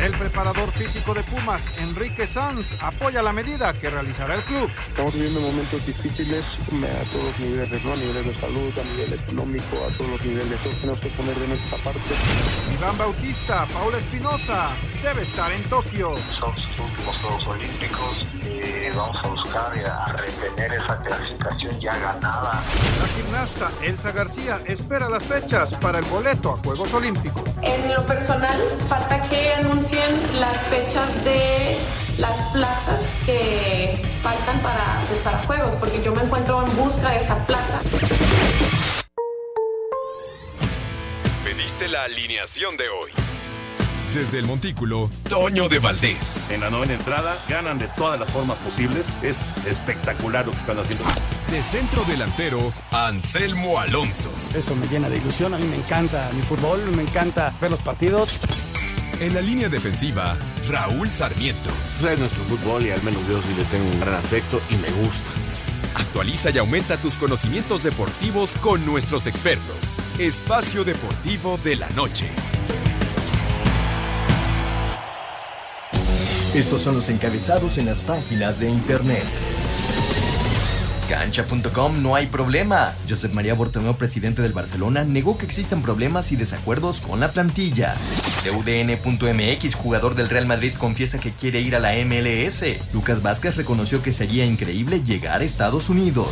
El preparador físico de Pumas, Enrique Sanz, apoya la medida que realizará el club. Estamos viviendo momentos difíciles a todos los niveles, ¿no? a nivel de salud, a nivel económico, a todos los niveles. Todos tenemos que poner de nuestra parte. Iván Bautista, Paula Espinosa, debe estar en Tokio. Son sus últimos Juegos Olímpicos y vamos a buscar y a retener esa clasificación ya ganada. La gimnasta Elsa García espera las fechas para el boleto a Juegos Olímpicos. En lo personal, falta que anuncien las fechas de las plazas que faltan para, para juegos, porque yo me encuentro en busca de esa plaza. Pediste la alineación de hoy. Desde el Montículo, Toño de Valdés. En la novena entrada, ganan de todas las formas posibles. Es espectacular lo que están haciendo. De centro delantero, Anselmo Alonso. Eso me llena de ilusión. A mí me encanta mi fútbol, me encanta ver los partidos. En la línea defensiva, Raúl Sarmiento. Pues es nuestro fútbol y al menos yo sí le tengo un gran afecto y me gusta. Actualiza y aumenta tus conocimientos deportivos con nuestros expertos. Espacio Deportivo de la Noche. Estos son los encabezados en las páginas de internet. Cancha.com no hay problema. Josep María Bortomeu, presidente del Barcelona, negó que existan problemas y desacuerdos con la plantilla. UDN.mx, jugador del Real Madrid, confiesa que quiere ir a la MLS. Lucas Vázquez reconoció que sería increíble llegar a Estados Unidos.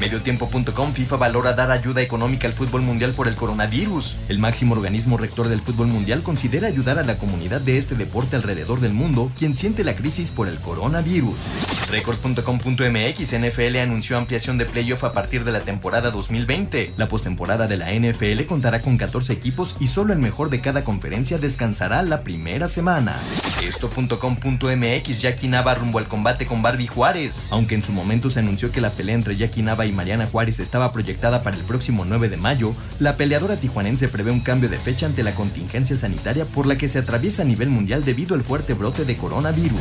Mediotiempo.com, FIFA valora dar ayuda económica al fútbol mundial por el coronavirus. El máximo organismo rector del fútbol mundial considera ayudar a la comunidad de este deporte alrededor del mundo, quien siente la crisis por el coronavirus. Record.com.mx, NFL anunció ampliación de playoff a partir de la temporada 2020. La postemporada de la NFL contará con 14 equipos y solo el mejor de cada conferencia descansará la primera semana. Esto.com.mx, Jackie Nava rumbo al combate con Barbie Juárez. Aunque en su momento se anunció que la pelea entre Jackie Nava y Mariana Juárez estaba proyectada para el próximo 9 de mayo, la peleadora tijuanense prevé un cambio de fecha ante la contingencia sanitaria por la que se atraviesa a nivel mundial debido al fuerte brote de coronavirus.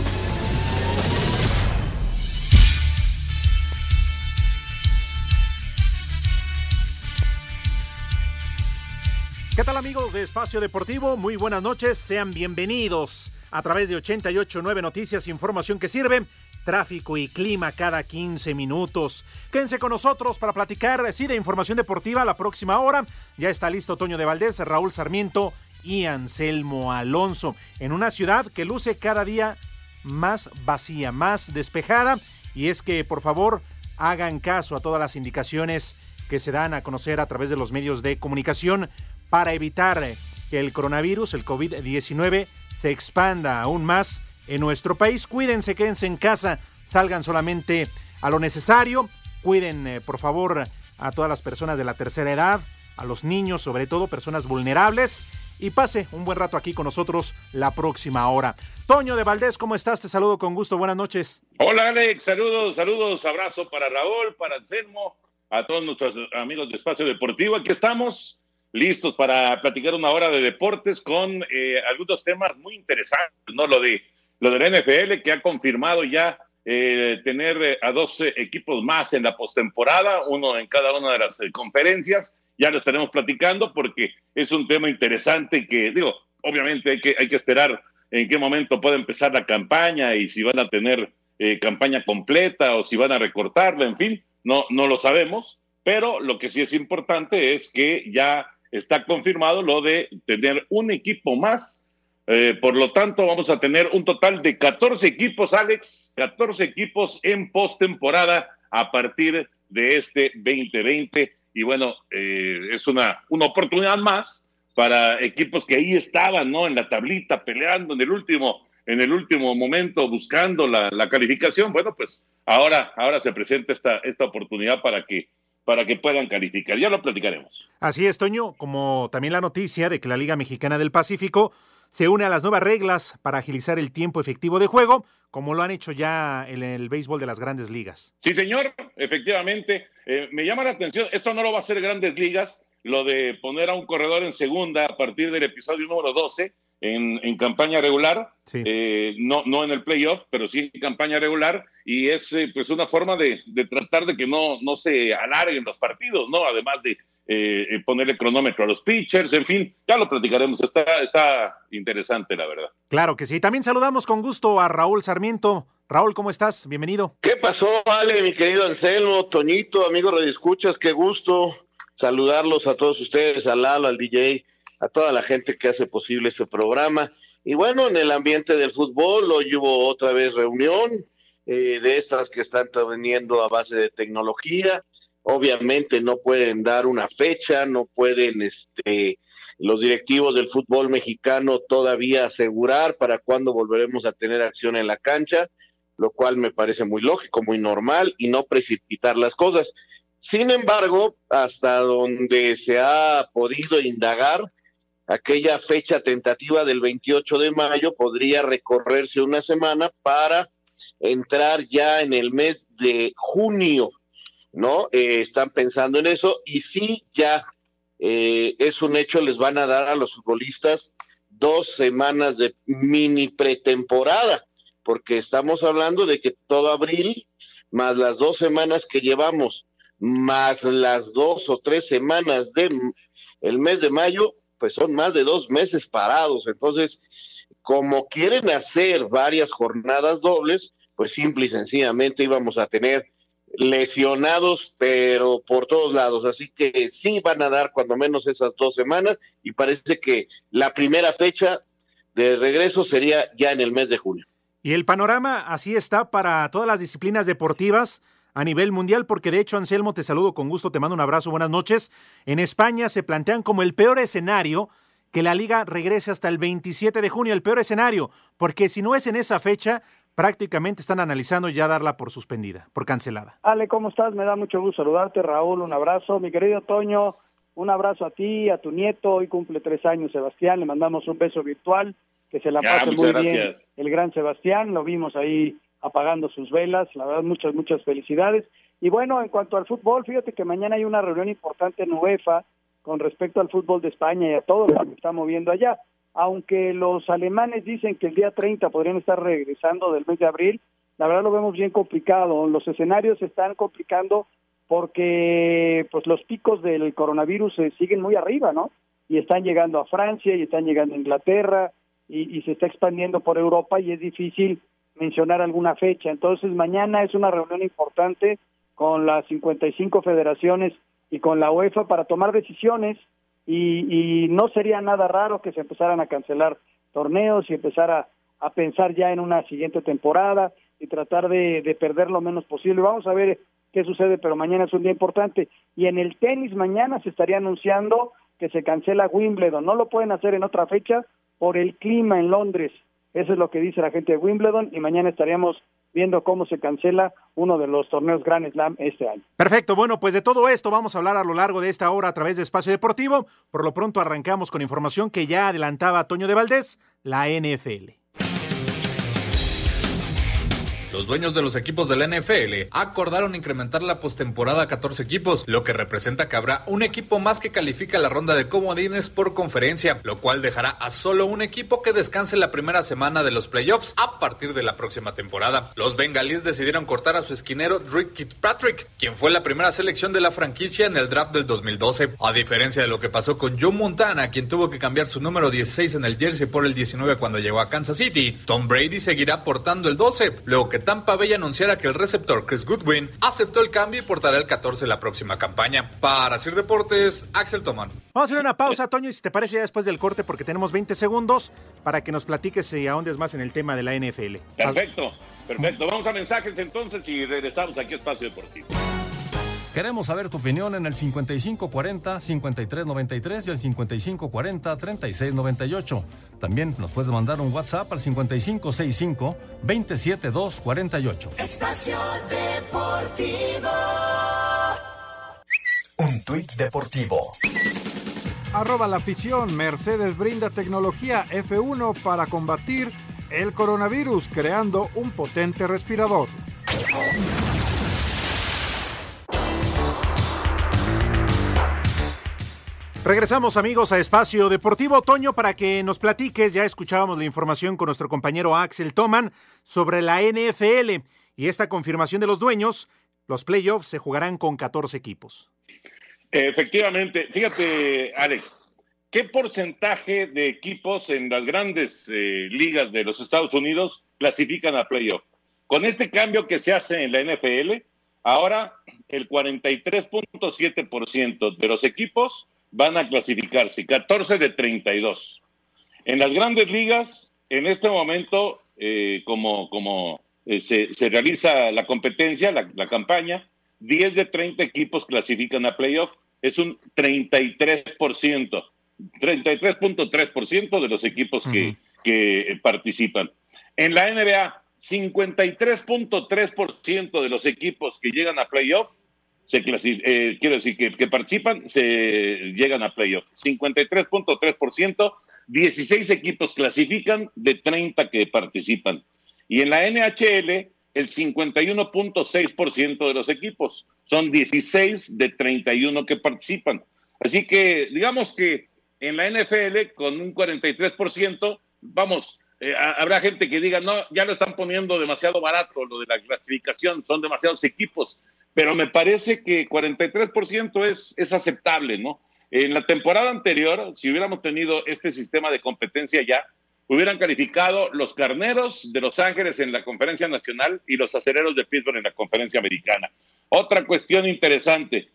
¿Qué tal amigos de Espacio Deportivo? Muy buenas noches, sean bienvenidos a través de 889 Noticias, información que sirve, tráfico y clima cada 15 minutos. Quédense con nosotros para platicar, sí, de información deportiva la próxima hora. Ya está listo Toño de Valdés, Raúl Sarmiento y Anselmo Alonso, en una ciudad que luce cada día más vacía, más despejada. Y es que, por favor, hagan caso a todas las indicaciones que se dan a conocer a través de los medios de comunicación para evitar que el coronavirus, el COVID-19, se expanda aún más en nuestro país. Cuídense, quédense en casa, salgan solamente a lo necesario. Cuiden, eh, por favor, a todas las personas de la tercera edad, a los niños, sobre todo personas vulnerables. Y pase un buen rato aquí con nosotros la próxima hora. Toño de Valdés, ¿cómo estás? Te saludo con gusto. Buenas noches. Hola, Alex. Saludos, saludos. Abrazo para Raúl, para Anselmo, a todos nuestros amigos de Espacio Deportivo. Aquí estamos listos para platicar una hora de deportes con eh, algunos temas muy interesantes, ¿no? Lo de lo del NFL que ha confirmado ya eh, tener eh, a 12 equipos más en la postemporada, uno en cada una de las conferencias. Ya lo estaremos platicando porque es un tema interesante que, digo, obviamente hay que, hay que esperar en qué momento puede empezar la campaña y si van a tener campaña completa o si van a recortarla, en fin, no, no lo sabemos, pero lo que sí es importante es que ya está confirmado lo de tener un equipo más. Eh, por lo tanto, vamos a tener un total de 14 equipos, Alex, 14 equipos en postemporada a partir de este 2020. Y bueno, eh, es una, una oportunidad más para equipos que ahí estaban, ¿no? En la tablita, peleando en el último, en el último momento, buscando la, la calificación. Bueno, pues ahora, ahora se presenta esta, esta oportunidad para que para que puedan calificar. Ya lo platicaremos. Así es, Toño, como también la noticia de que la Liga Mexicana del Pacífico se une a las nuevas reglas para agilizar el tiempo efectivo de juego, como lo han hecho ya en el béisbol de las grandes ligas. Sí, señor, efectivamente. Eh, me llama la atención, esto no lo va a hacer grandes ligas, lo de poner a un corredor en segunda a partir del episodio número 12 en, en campaña regular, eh, no, no en el playoff, pero sí en campaña regular, y es eh, pues una forma de, de, tratar de que no, no se alarguen los partidos, ¿no? Además de eh, ponerle cronómetro a los pitchers, en fin, ya lo platicaremos, está, está interesante, la verdad. Claro que sí. También saludamos con gusto a Raúl Sarmiento. Raúl, ¿cómo estás? Bienvenido. ¿Qué pasó, Ale, mi querido Anselmo, Toñito, amigo Radio Escuchas? Qué gusto saludarlos a todos ustedes, a Lalo, al DJ, a toda la gente que hace posible ese programa. Y bueno, en el ambiente del fútbol, hoy hubo otra vez reunión eh, de estas que están teniendo a base de tecnología. Obviamente no pueden dar una fecha, no pueden este, los directivos del fútbol mexicano todavía asegurar para cuándo volveremos a tener acción en la cancha, lo cual me parece muy lógico, muy normal y no precipitar las cosas. Sin embargo, hasta donde se ha podido indagar, aquella fecha tentativa del 28 de mayo podría recorrerse una semana para entrar ya en el mes de junio, ¿no? Eh, están pensando en eso y sí, ya eh, es un hecho, les van a dar a los futbolistas dos semanas de mini pretemporada, porque estamos hablando de que todo abril, más las dos semanas que llevamos más las dos o tres semanas de el mes de mayo, pues son más de dos meses parados. Entonces, como quieren hacer varias jornadas dobles, pues simple y sencillamente íbamos a tener lesionados, pero por todos lados. Así que sí van a dar cuando menos esas dos semanas y parece que la primera fecha de regreso sería ya en el mes de junio. Y el panorama así está para todas las disciplinas deportivas a nivel mundial, porque de hecho, Anselmo, te saludo con gusto, te mando un abrazo, buenas noches. En España se plantean como el peor escenario que la liga regrese hasta el 27 de junio, el peor escenario, porque si no es en esa fecha, prácticamente están analizando ya darla por suspendida, por cancelada. Ale, ¿cómo estás? Me da mucho gusto saludarte, Raúl, un abrazo. Mi querido Toño, un abrazo a ti, a tu nieto, hoy cumple tres años Sebastián, le mandamos un beso virtual, que se la pase muy bien el gran Sebastián, lo vimos ahí apagando sus velas. La verdad, muchas, muchas felicidades. Y bueno, en cuanto al fútbol, fíjate que mañana hay una reunión importante en UEFA con respecto al fútbol de España y a todo lo que está moviendo allá. Aunque los alemanes dicen que el día 30 podrían estar regresando del mes de abril, la verdad lo vemos bien complicado. Los escenarios se están complicando porque pues los picos del coronavirus se siguen muy arriba, ¿no? Y están llegando a Francia y están llegando a Inglaterra y se está expandiendo por Europa y es difícil mencionar alguna fecha. Entonces, mañana es una reunión importante con las 55 federaciones y con la UEFA para tomar decisiones y, y no sería nada raro que se empezaran a cancelar torneos y empezar a, pensar ya en una siguiente temporada y tratar de perder lo menos posible. Vamos a ver qué sucede, pero mañana es un día importante. Y en el tenis mañana se estaría anunciando que se cancela Wimbledon. No lo pueden hacer en otra fecha por el clima en Londres. Eso es lo que dice la gente de Wimbledon y mañana estaríamos viendo cómo se cancela uno de los torneos Grand Slam este año. Perfecto, bueno, pues de todo esto vamos a hablar a lo largo de esta hora a través de Espacio Deportivo. Por lo pronto arrancamos con información que ya adelantaba Toño de Valdés, la NFL. Los dueños de los equipos de la NFL acordaron incrementar la postemporada a 14 equipos, lo que representa que habrá un equipo más que califica la ronda de comodines por conferencia, lo cual dejará a solo un equipo que descanse la primera semana de los playoffs a partir de la próxima temporada. Los bengalíes decidieron cortar a su esquinero Rick Fitzpatrick, quien fue la primera selección de la franquicia en el draft del 2012. A diferencia de lo que pasó con Joe Montana, quien tuvo que cambiar su número 16 en el jersey por el 19 cuando llegó a Kansas City, Tom Brady seguirá portando el 12, luego que Tampa Bay anunciara que el receptor Chris Goodwin aceptó el cambio y portará el 14 la próxima campaña. Para Sir Deportes, Axel Tomán. Vamos a hacer una pausa, Toño, y si te parece ya después del corte, porque tenemos 20 segundos para que nos platiques y ahondes más en el tema de la NFL. Perfecto, perfecto. Vamos a mensajes entonces y regresamos aquí a Espacio Deportivo. Queremos saber tu opinión en el 5540-5393 y el 5540-3698. También nos puedes mandar un WhatsApp al 5565-27248. Espacio Deportivo. tuit deportivo. Arroba la afición, Mercedes brinda tecnología F1 para combatir el coronavirus, creando un potente respirador. Regresamos amigos a Espacio Deportivo Otoño para que nos platiques, ya escuchábamos la información con nuestro compañero Axel Toman sobre la NFL y esta confirmación de los dueños, los playoffs se jugarán con 14 equipos. Efectivamente, fíjate Alex, ¿qué porcentaje de equipos en las grandes eh, ligas de los Estados Unidos clasifican a playoff? Con este cambio que se hace en la NFL, ahora el 43.7% de los equipos van a clasificarse, 14 de 32. En las grandes ligas, en este momento, eh, como, como eh, se, se, realiza la competencia, la, la, campaña, 10 de 30 equipos clasifican a playoff, es un 33%, 33.3% de los equipos que, que participan. En la NBA, 53.3% de los equipos que llegan a playoff se eh, quiero decir que, que, participan, se llegan a playoff. 53.3%, 16 equipos clasifican de 30 que participan. Y en la NHL, el 51.6% de los equipos. Son 16 de 31 que participan. Así que digamos que en la NFL, con un 43%, vamos, eh, habrá gente que diga, no, ya lo están poniendo demasiado barato lo de la clasificación, son demasiados equipos pero me parece que 43% es, es aceptable, ¿no? En la temporada anterior, si hubiéramos tenido este sistema de competencia ya, hubieran calificado los carneros de Los Ángeles en la conferencia nacional y los acereros de Pittsburgh en la conferencia americana. Otra cuestión interesante,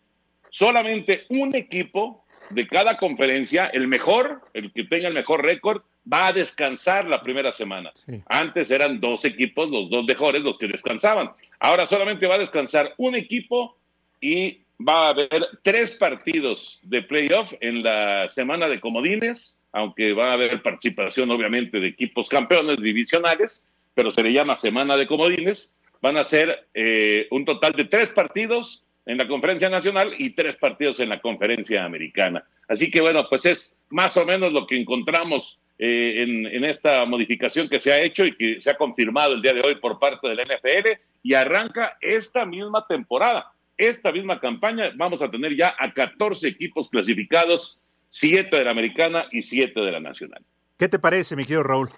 solamente un equipo de cada conferencia, el mejor, el que tenga el mejor récord, va a descansar la primera semana. Antes eran dos equipos, los dos mejores, los que descansaban. Ahora solamente va a descansar un equipo y va a haber tres partidos de playoff en la semana de comodines, aunque va a haber participación obviamente de equipos campeones divisionales, pero se le llama semana de comodines. Van a ser eh, un total de tres partidos en la conferencia nacional y tres partidos en la conferencia americana. Así que bueno, pues es más o menos lo que encontramos eh, en, esta modificación que se ha hecho y que se ha confirmado el día de hoy por parte del NFL y arranca esta misma temporada, esta misma campaña. Vamos a tener ya a 14 equipos clasificados, 7 de la americana y 7 de la nacional. ¿Qué te parece, mi querido Raúl?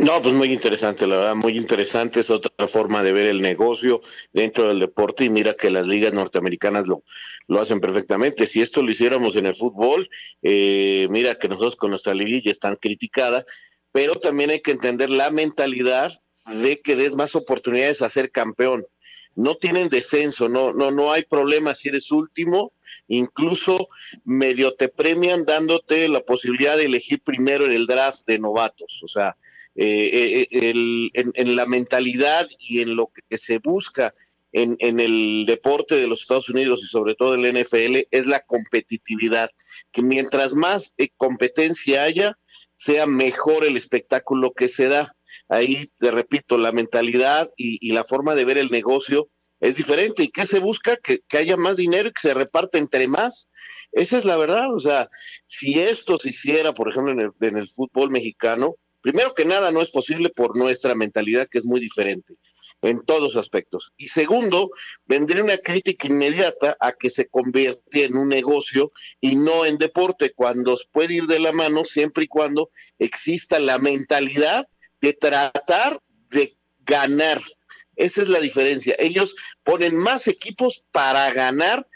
No, pues muy interesante, la verdad, muy interesante. Es otra forma de ver el negocio dentro del deporte y mira que las ligas norteamericanas lo, lo hacen perfectamente. Si esto lo hiciéramos en el fútbol, eh, mira que nosotros con nuestra liguilla es tan criticada, pero también hay que entender la mentalidad de que des más oportunidades a ser campeón. No tienen descenso, no, no, no hay problema si eres último, incluso medio te premian dándote la posibilidad de elegir primero en el draft de novatos. O sea, eh, eh, el, en, la mentalidad y en lo que se busca en, en, el deporte de los Estados Unidos y sobre todo el NFL es la competitividad, que mientras más eh, competencia haya, sea mejor el espectáculo que se da. Ahí, te repito, la mentalidad y, y la forma de ver el negocio es diferente. ¿Y qué se busca? Que, que, haya más dinero y que se reparte entre más. Esa es la verdad. O sea, si esto se hiciera, por ejemplo, en el, en el fútbol mexicano, Primero que nada, no es posible por nuestra mentalidad, que es muy diferente en todos aspectos. Y segundo, vendría una crítica inmediata a que se convierte en un negocio y no en deporte, cuando puede ir de la mano siempre y cuando exista la mentalidad de tratar de ganar. Esa es la diferencia. Ellos ponen más equipos para ganar,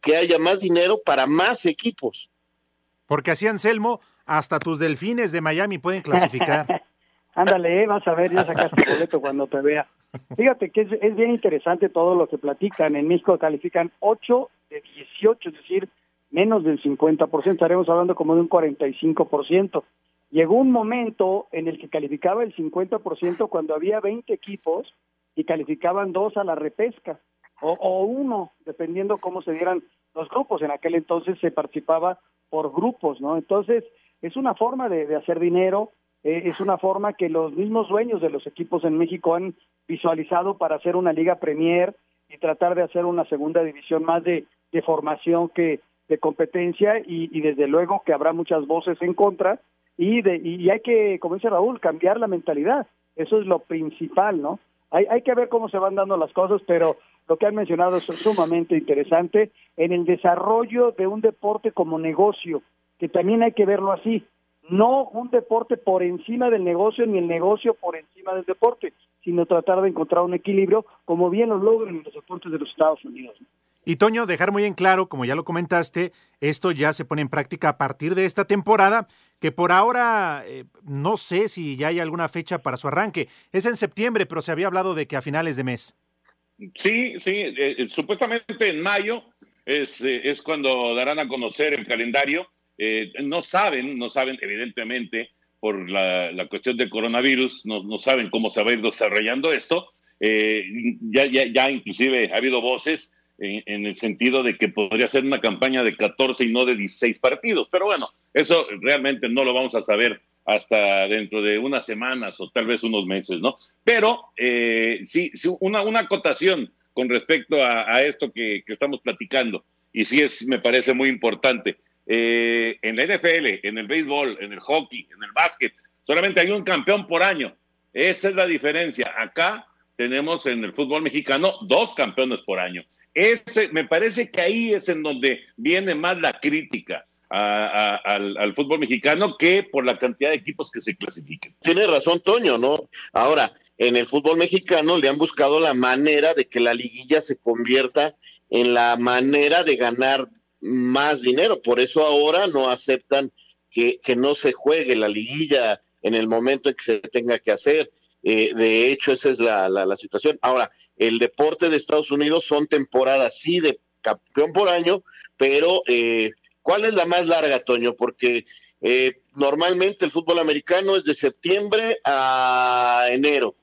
que haya más dinero para más equipos. Porque así Anselmo hasta tus delfines de Miami pueden clasificar. Ándale, eh, vas a ver, ya sacaste el boleto cuando te vea. Fíjate que es, bien interesante todo lo que platican. En México califican 8 de 18, es decir, menos del 50%, estaremos hablando como de un 45%. Llegó un momento en el que calificaba el 50% cuando había 20 equipos y calificaban dos a la repesca, o, o uno, dependiendo cómo se dieran los grupos. En aquel entonces se participaba por grupos, ¿no? Entonces, es una forma de, hacer dinero, eh, es una forma que los mismos dueños de los equipos en México han visualizado para hacer una liga Premier y tratar de hacer una segunda división más de de formación que de competencia y, y desde luego que habrá muchas voces en contra y, de, y hay que, como dice Raúl, cambiar la mentalidad. Eso es lo principal, ¿no? Hay, hay que ver cómo se van dando las cosas, pero lo que han mencionado es sumamente interesante en el desarrollo de un deporte como negocio, que también hay que verlo así. No un deporte por encima del negocio ni el negocio por encima del deporte, sino tratar de encontrar un equilibrio como bien lo logran los deportes de los Estados Unidos. Y Toño, dejar muy en claro, como ya lo comentaste, esto ya se pone en práctica a partir de esta temporada, que por ahora eh, no sé si ya hay alguna fecha para su arranque. Es en septiembre, pero se había hablado de que a finales de mes. Sí, sí, eh, eh, supuestamente en mayo es, es, cuando darán a conocer el calendario. No saben, no saben evidentemente por la, la cuestión del coronavirus, no, no, saben cómo se va a ir desarrollando esto. ya, ya, ya inclusive ha habido voces en, el sentido de que podría ser una campaña de 14 y no de 16 partidos. Pero bueno, eso realmente no lo vamos a saber hasta dentro de unas semanas o tal vez unos meses, ¿no? Pero eh, sí, una, una acotación con respecto a, esto que, estamos platicando, y sí es, me parece muy importante. Eh, en la NFL, en el béisbol, en el hockey, en el básquet, solamente hay un campeón por año. Esa es la diferencia. Acá tenemos en el fútbol mexicano dos campeones por año. Ese, me parece que ahí es en donde viene más la crítica al, fútbol mexicano que por la cantidad de equipos que se clasifiquen. Tiene razón Toño, ¿no? Ahora, en el fútbol mexicano le han buscado la manera de que la liguilla se convierta en la manera de ganar más dinero. Por eso ahora no aceptan que, que no se juegue la liguilla en el momento en que se tenga que hacer. Eh, de hecho, esa es la, la, situación. Ahora, el deporte de Estados Unidos son temporadas, sí, de campeón por año, pero eh, ¿cuál es la más larga, Toño? Porque eh, normalmente el fútbol americano es de septiembre a enero.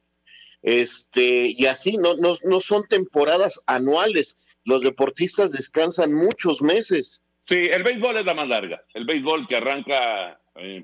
Este, y así no, no, no son temporadas anuales. Los deportistas descansan muchos meses. Sí, el béisbol es la más larga. El béisbol que arranca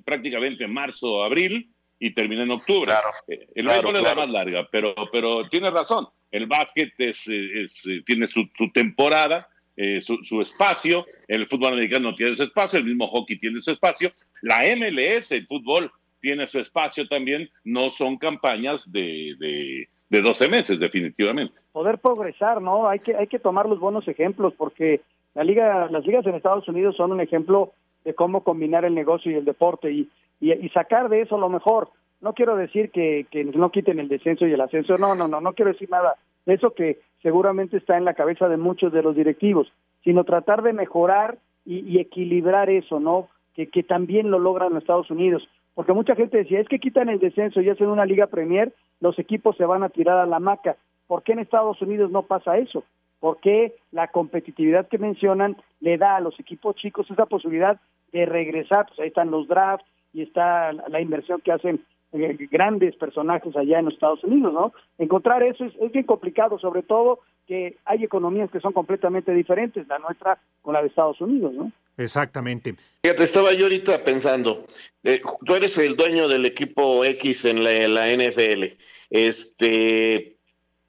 prácticamente en marzo, abril, y termina en octubre. Claro, eh, el béisbol es la más larga, pero, pero tiene razón. El básquet es, es, tiene su, temporada, eh, su, espacio. El fútbol americano tiene su espacio, el mismo hockey tiene su espacio. La MLS, el fútbol, tiene su espacio también. No son campañas de, de, de 12 meses, definitivamente. Poder progresar, ¿no? Hay que, hay que tomar los buenos ejemplos porque la liga, las ligas en Estados Unidos son un ejemplo de cómo combinar el negocio y el deporte y, y, sacar de eso lo mejor. No quiero decir que, que no quiten el descenso y el ascenso, no, no, no, no quiero decir nada de eso que seguramente está en la cabeza de muchos de los directivos, sino tratar de mejorar y, equilibrar eso, ¿no? Que, que también lo logran los Estados Unidos. Porque mucha gente decía, es que quitan el descenso y hacen una liga Premier, los equipos se van a tirar a la maca. ¿Por qué en Estados Unidos no pasa eso? porque la competitividad que mencionan le da a los equipos chicos esa posibilidad de regresar, pues ahí están los drafts y está la inversión que hacen eh, grandes personajes allá en los Estados Unidos, ¿no? Encontrar eso es, bien complicado, sobre todo que hay economías que son completamente diferentes, la nuestra con la de Estados Unidos, ¿no? Exactamente. Fíjate, estaba yo ahorita pensando, eh, tú eres el dueño del equipo X en la, la NFL, este,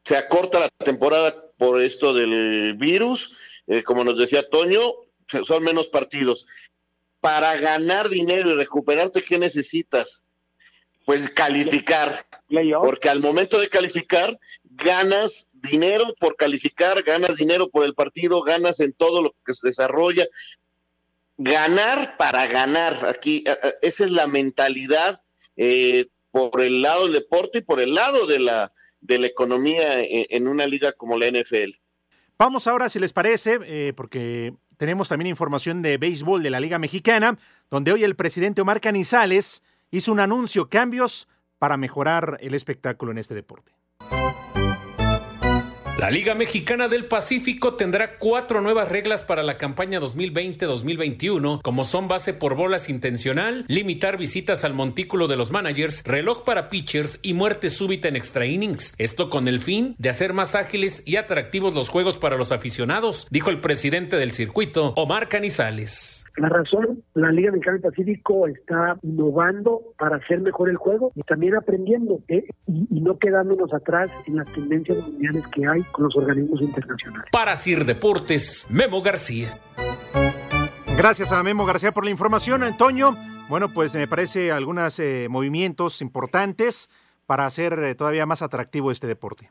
se acorta la temporada por esto del virus, eh, como nos decía Toño, son menos partidos. Para ganar dinero y recuperarte, ¿qué necesitas? Pues calificar. Porque al momento de calificar, ganas dinero por calificar, ganas dinero por el partido, ganas en todo lo que se desarrolla. Ganar para ganar. Aquí, esa es la mentalidad eh, por el lado del deporte y por el lado de la, de la economía en una liga como la NFL. Vamos ahora, si les parece, eh, porque tenemos también información de béisbol de la Liga Mexicana, donde hoy el presidente Omar Canizales hizo un anuncio, cambios para mejorar el espectáculo en este deporte. La Liga Mexicana del Pacífico tendrá cuatro nuevas reglas para la campaña 2020-2021, como son base por bolas intencional, limitar visitas al montículo de los managers, reloj para pitchers y muerte súbita en extra innings. Esto con el fin de hacer más ágiles y atractivos los juegos para los aficionados, dijo el presidente del circuito, Omar Canizales. La razón, la Liga Mexicana del Pacífico está innovando para hacer mejor el juego y también aprendiendo ¿eh? y, y no quedándonos atrás en las tendencias mundiales que hay con los organismos internacionales. Para Sir Deportes, Memo García. Gracias a Memo García por la información, Antonio. Bueno, pues me parece algunos eh, movimientos importantes para hacer eh, todavía más atractivo este deporte.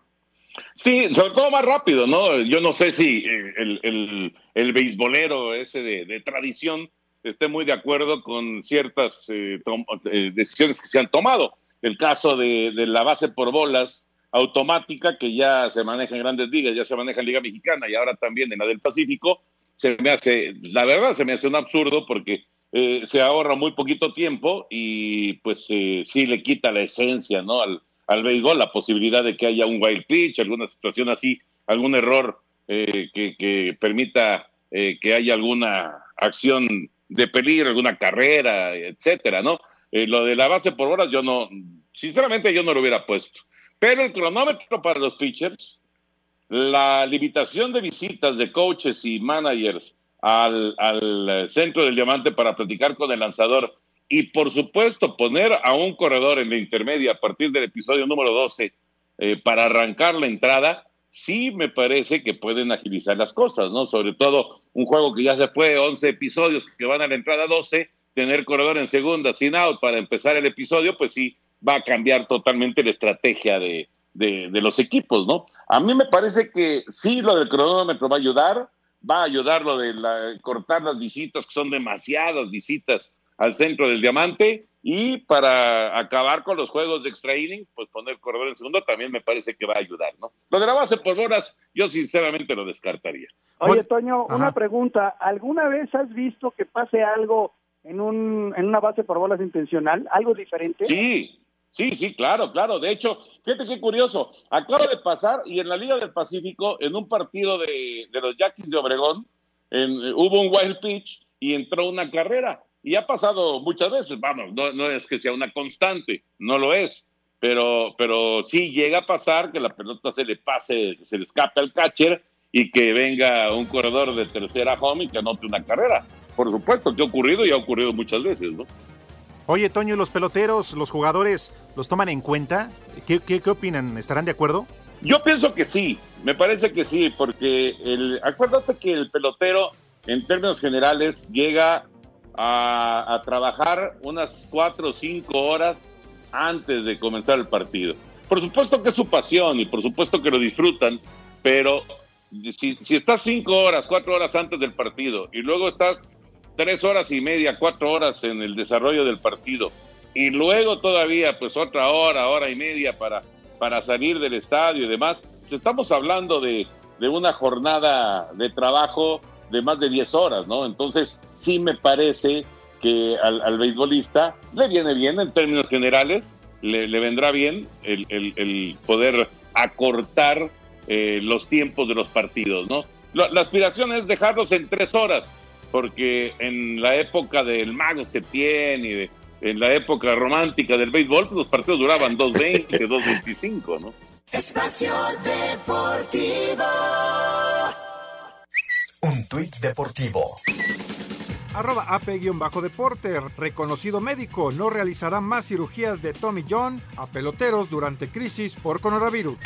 Sí, sobre todo más rápido, ¿no? Yo no sé si eh, el, el, el beisbolero ese de, de, tradición esté muy de acuerdo con ciertas eh, eh, decisiones que se han tomado. El caso de, de, la base por bolas automática, que ya se maneja en grandes ligas, ya se maneja en Liga Mexicana y ahora también en la del Pacífico, se me hace, la verdad, se me hace un absurdo porque eh, se ahorra muy poquito tiempo y pues sí le quita la esencia, ¿no? Al, al béisbol, la posibilidad de que haya un wild pitch, alguna situación así, algún error eh, que, que, permita eh, que haya alguna acción de peligro, alguna carrera, etcétera, ¿no? Eh, lo de la base por horas yo no, sinceramente yo no lo hubiera puesto. Pero el cronómetro para los pitchers, la limitación de visitas de coaches y managers al, al centro del diamante para platicar con el lanzador y por supuesto poner a un corredor en la intermedia a partir del episodio número 12 eh, para arrancar la entrada, sí me parece que pueden agilizar las cosas, ¿no? Sobre todo un juego que ya se fue 11 episodios que van a la entrada 12, tener corredor en segunda sin out para empezar el episodio, pues sí va a cambiar totalmente la estrategia de, de, de los equipos, ¿no? A mí me parece que sí lo del cronómetro va a ayudar, va a ayudar lo de la, cortar las visitas, que son demasiadas visitas al centro del diamante y para acabar con los juegos de extra innings, pues poner corredor en segundo también me parece que va a ayudar, ¿no? Lo de la base por bolas, yo sinceramente lo descartaría. Oye, Toño, Ajá. una pregunta. ¿Alguna vez has visto que pase algo en, un, en una base por bolas intencional? ¿Algo diferente? Sí, sí, sí, claro, claro. De hecho, fíjate qué curioso. Acaba de pasar y en la Liga del Pacífico, en un partido de, de los Yaquis de Obregón, en, hubo un wild pitch y entró una carrera y ha pasado muchas veces, vamos, no, es que sea una constante, no lo es, pero, pero sí llega a pasar que la pelota se le pase, se le escape al catcher y que venga un corredor de tercera home y que anote una carrera. Por supuesto que ha ocurrido y ha ocurrido muchas veces, ¿no? Oye, Toño, ¿los peloteros, los jugadores, los toman en cuenta? ¿Qué, qué, qué opinan? ¿Estarán de acuerdo? Yo pienso que sí, me parece que sí, porque el, acuérdate que el pelotero, en términos generales, llega a, trabajar unas cuatro o cinco horas antes de comenzar el partido. Por supuesto que es su pasión y por supuesto que lo disfrutan, pero si, si estás cinco horas, cuatro horas antes del partido y luego estás tres horas y media, cuatro horas en el desarrollo del partido y luego todavía pues otra hora, hora y media para, para salir del estadio y demás, pues estamos hablando de, de una jornada de trabajo de más de 10 horas, ¿no? Entonces, sí me parece que al, al beisbolista le viene bien en términos generales, le, vendrá bien el, el, poder acortar eh, los tiempos de los partidos, ¿no? La, aspiración es dejarlos en tres horas, porque en la época del mago Septién y de, en la época romántica del béisbol, pues los partidos duraban 2.20, 2.25, ¿no? Espacio Deportivo. Un tuit deportivo. Arroba AP-deporte, reconocido médico, no realizará más cirugías de Tommy John a peloteros durante crisis por coronavirus.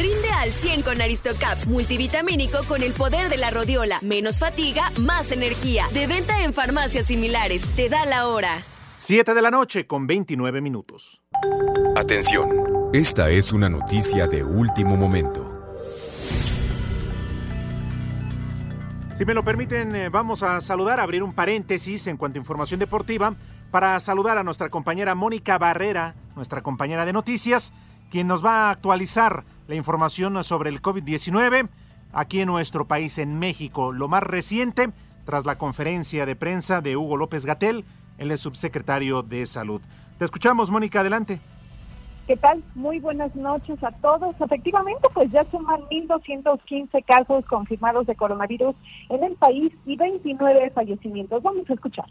Rinde al 100 con Aristocaps multivitamínico con el poder de la rodiola. Menos fatiga, más energía. De venta en farmacias similares. Te da la hora. 7 de la noche con 29 minutos. Atención. Esta es una noticia de último momento. Si me lo permiten, eh, vamos a saludar, abrir un paréntesis en cuanto a información deportiva, para saludar a nuestra compañera Mónica Barrera, nuestra compañera de noticias, quien nos va a actualizar la información sobre el COVID-19 aquí en nuestro país, en México. Lo más reciente, tras la conferencia de prensa de Hugo López Gatel, el subsecretario de Salud. Te escuchamos, Mónica, adelante. ¿Qué tal? Muy buenas noches a todos. Efectivamente, pues ya suman 1.215 casos confirmados de coronavirus en el país y 29 fallecimientos. Vamos a escuchar.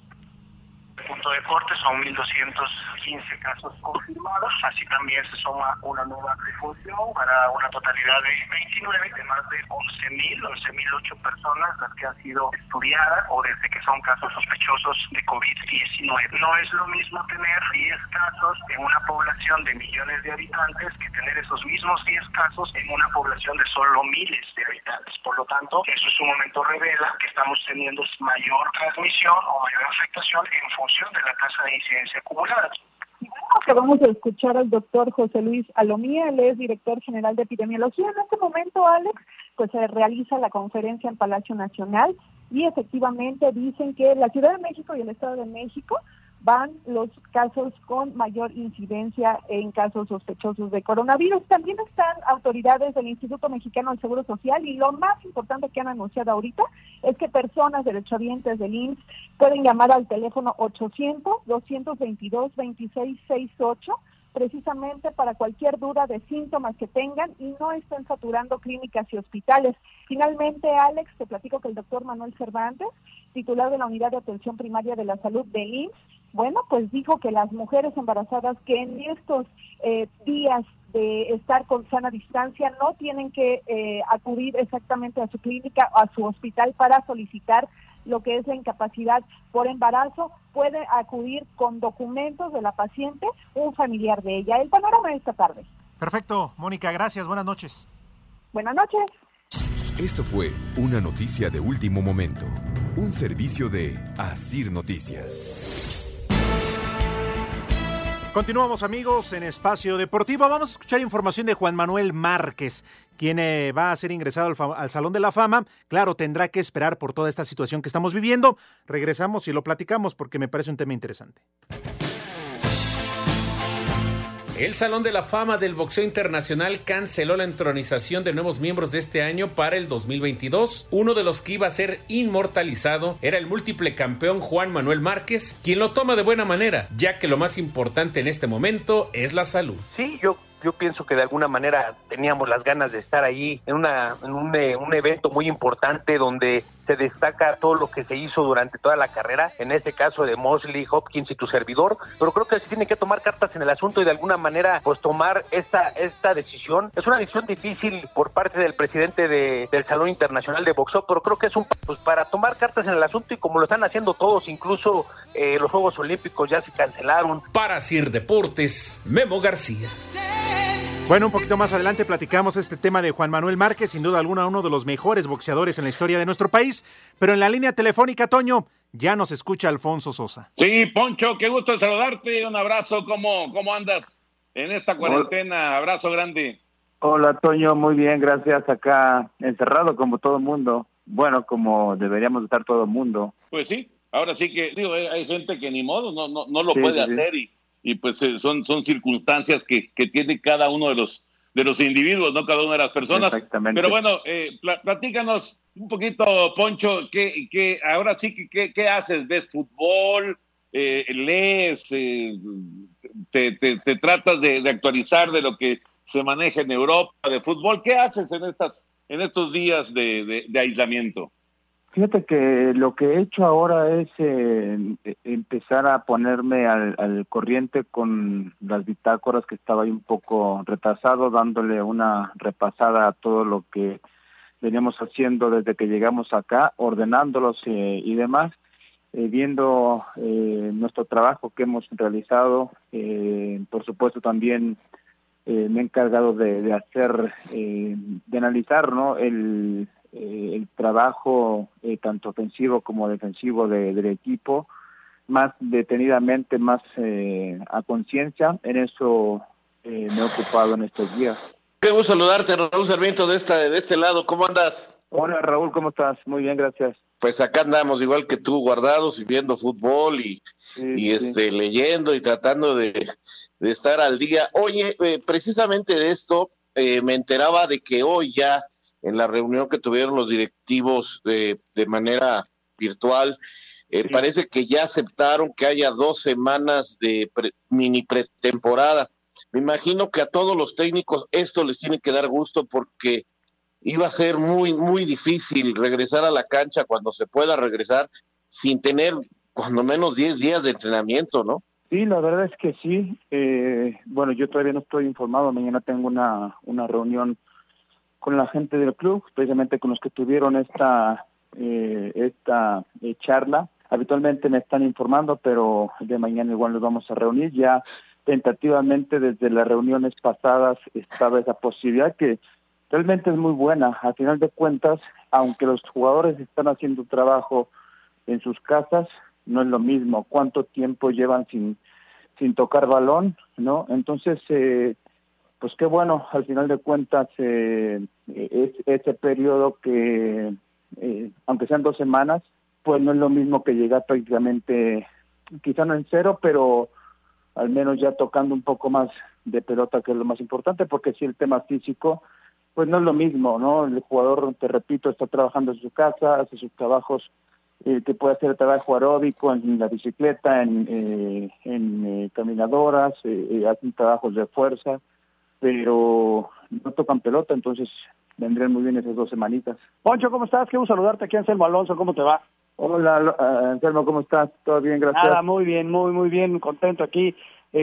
Deportes, son 1.215 casos confirmados. Así también se suma una nueva difusión para una totalidad de 29, de más de 11.000, 11.008 personas las que han sido estudiadas o desde que son casos sospechosos de COVID-19. No es lo mismo tener 10 casos en una población de millones de habitantes que tener esos mismos 10 casos en una población de solo miles de habitantes. Por lo tanto, eso es un momento revela que estamos teniendo mayor transmisión o mayor afectación en función de la tasa de incidencia acumulada. Acabamos de escuchar al doctor José Luis Alomía, él es director general de epidemiología. En este momento, Alex, pues se realiza la conferencia en Palacio Nacional y efectivamente dicen que la Ciudad de México y el Estado de México van los casos con mayor incidencia en casos sospechosos de coronavirus. También están autoridades del Instituto Mexicano del Seguro Social y lo más importante que han anunciado ahorita es que personas derechohabientes del IMSS pueden llamar al teléfono 800-222-2668 precisamente para cualquier duda de síntomas que tengan y no estén saturando clínicas y hospitales. Finalmente, Alex, te platico que el doctor Manuel Cervantes, titular de la Unidad de Atención Primaria de la Salud del IMSS, bueno, pues dijo que las mujeres embarazadas que en estos eh, días de estar con sana distancia no tienen que eh, acudir exactamente a su clínica o a su hospital para solicitar lo que es la incapacidad por embarazo, puede acudir con documentos de la paciente un familiar de ella. El panorama de esta tarde. Perfecto, Mónica, gracias, buenas noches. Buenas noches. Esto fue una noticia de último momento, un servicio de Asir Noticias. Continuamos amigos en Espacio Deportivo. Vamos a escuchar información de Juan Manuel Márquez, quien eh, va a ser ingresado al, al, Salón de la Fama. Claro, tendrá que esperar por toda esta situación que estamos viviendo. Regresamos y lo platicamos porque me parece un tema interesante. El Salón de la Fama del Boxeo Internacional canceló la entronización de nuevos miembros de este año para el 2022. Uno de los que iba a ser inmortalizado era el múltiple campeón Juan Manuel Márquez, quien lo toma de buena manera, ya que lo más importante en este momento es la salud. Sí, yo yo pienso que de alguna manera teníamos las ganas de estar ahí en, un, eh, un, evento muy importante donde se destaca todo lo que se hizo durante toda la carrera, en este caso de Mosley, Hopkins y tu servidor, pero creo que se tiene que tomar cartas en el asunto y de alguna manera pues tomar esta, esta decisión. Es una decisión difícil por parte del presidente de, del Salón Internacional de Boxeo, pero creo que es un pues para tomar cartas en el asunto y como lo están haciendo todos, incluso eh, los Juegos Olímpicos ya se cancelaron. Para Sir Deportes, Memo García. Bueno, un poquito más adelante platicamos este tema de Juan Manuel Márquez, sin duda alguna uno de los mejores boxeadores en la historia de nuestro país, pero en la línea telefónica, Toño, ya nos escucha Alfonso Sosa. Sí, Poncho, qué gusto saludarte, un abrazo, ¿cómo, cómo andas en esta cuarentena? Abrazo grande. Hola, Toño, muy bien, gracias, acá encerrado como todo el mundo, bueno, como deberíamos estar todo el mundo. Pues sí, ahora sí que, digo, hay gente que ni modo, no, no, no lo sí, puede sí, hacer y y pues eh, son, son circunstancias que, que, tiene cada uno de los de los individuos, no cada una de las personas. Pero bueno, eh, platícanos un poquito, Poncho, ¿qué, qué, ahora sí que qué, qué haces? ¿Ves fútbol? Eh, ¿Lees? Eh, te, te, te, tratas de, de, actualizar de lo que se maneja en Europa de fútbol? ¿Qué haces en, estas, en estos días de, de aislamiento? Fíjate que lo que he hecho ahora es eh, empezar a ponerme al, corriente con las bitácoras que estaba ahí un poco retrasado, dándole una repasada a todo lo que veníamos haciendo desde que llegamos acá, ordenándolos eh, y demás, eh, viendo eh, nuestro trabajo que hemos realizado, por supuesto también me he encargado de, de hacer, de analizar ¿no? el eh, el trabajo eh, tanto ofensivo como defensivo de, del equipo más detenidamente, más eh, a conciencia. En eso me he ocupado en estos días. Qué gusto saludarte, Raúl Sarmiento, de, esta, de este lado. ¿Cómo andas? Hola, Raúl, ¿cómo estás? Muy bien, gracias. Pues acá andamos igual que tú, guardados y viendo fútbol y, sí, y este, leyendo y tratando de, de, estar al día. Oye, precisamente de esto me enteraba de que hoy ya en la reunión que tuvieron los directivos de, de manera virtual. Eh, sí. Parece que ya aceptaron que haya dos semanas de pre, mini pretemporada. Me imagino que a todos los técnicos esto les tiene que dar gusto porque iba a ser muy, muy difícil regresar a la cancha cuando se pueda regresar sin tener cuando menos 10 días de entrenamiento, ¿no? Sí, la verdad es que sí. Eh, bueno, yo todavía no estoy informado. Mañana tengo una, una reunión con la gente del club, precisamente con los que tuvieron esta, eh, esta eh, charla. Habitualmente me están informando, pero de mañana igual nos vamos a reunir. Ya tentativamente desde las reuniones pasadas estaba esa posibilidad que realmente es muy buena. A final de cuentas, aunque los jugadores están haciendo trabajo en sus casas, no es lo mismo. ¿Cuánto tiempo llevan sin, sin tocar balón? ¿no? Entonces, eh, pues qué bueno, al final de cuentas, eh, es ese periodo que, eh, aunque sean dos semanas, pues no es lo mismo que llegar prácticamente, quizá no en cero, pero al menos ya tocando un poco más de pelota, que es lo más importante, porque si el tema físico, pues no es lo mismo, ¿no? El jugador, te repito, está trabajando en su casa, hace sus trabajos eh, que puede hacer trabajo aeróbico en la bicicleta, en, eh, eh, caminadoras, hacen trabajos de fuerza, pero no tocan pelota, entonces vendrían muy bien esas dos semanitas. Poncho, ¿cómo estás? Quiero saludarte aquí, Anselmo Alonso, ¿cómo te va? Hola, Anselmo, ¿cómo estás? ¿Todo bien? Gracias. Nada, muy bien, muy, muy bien, contento aquí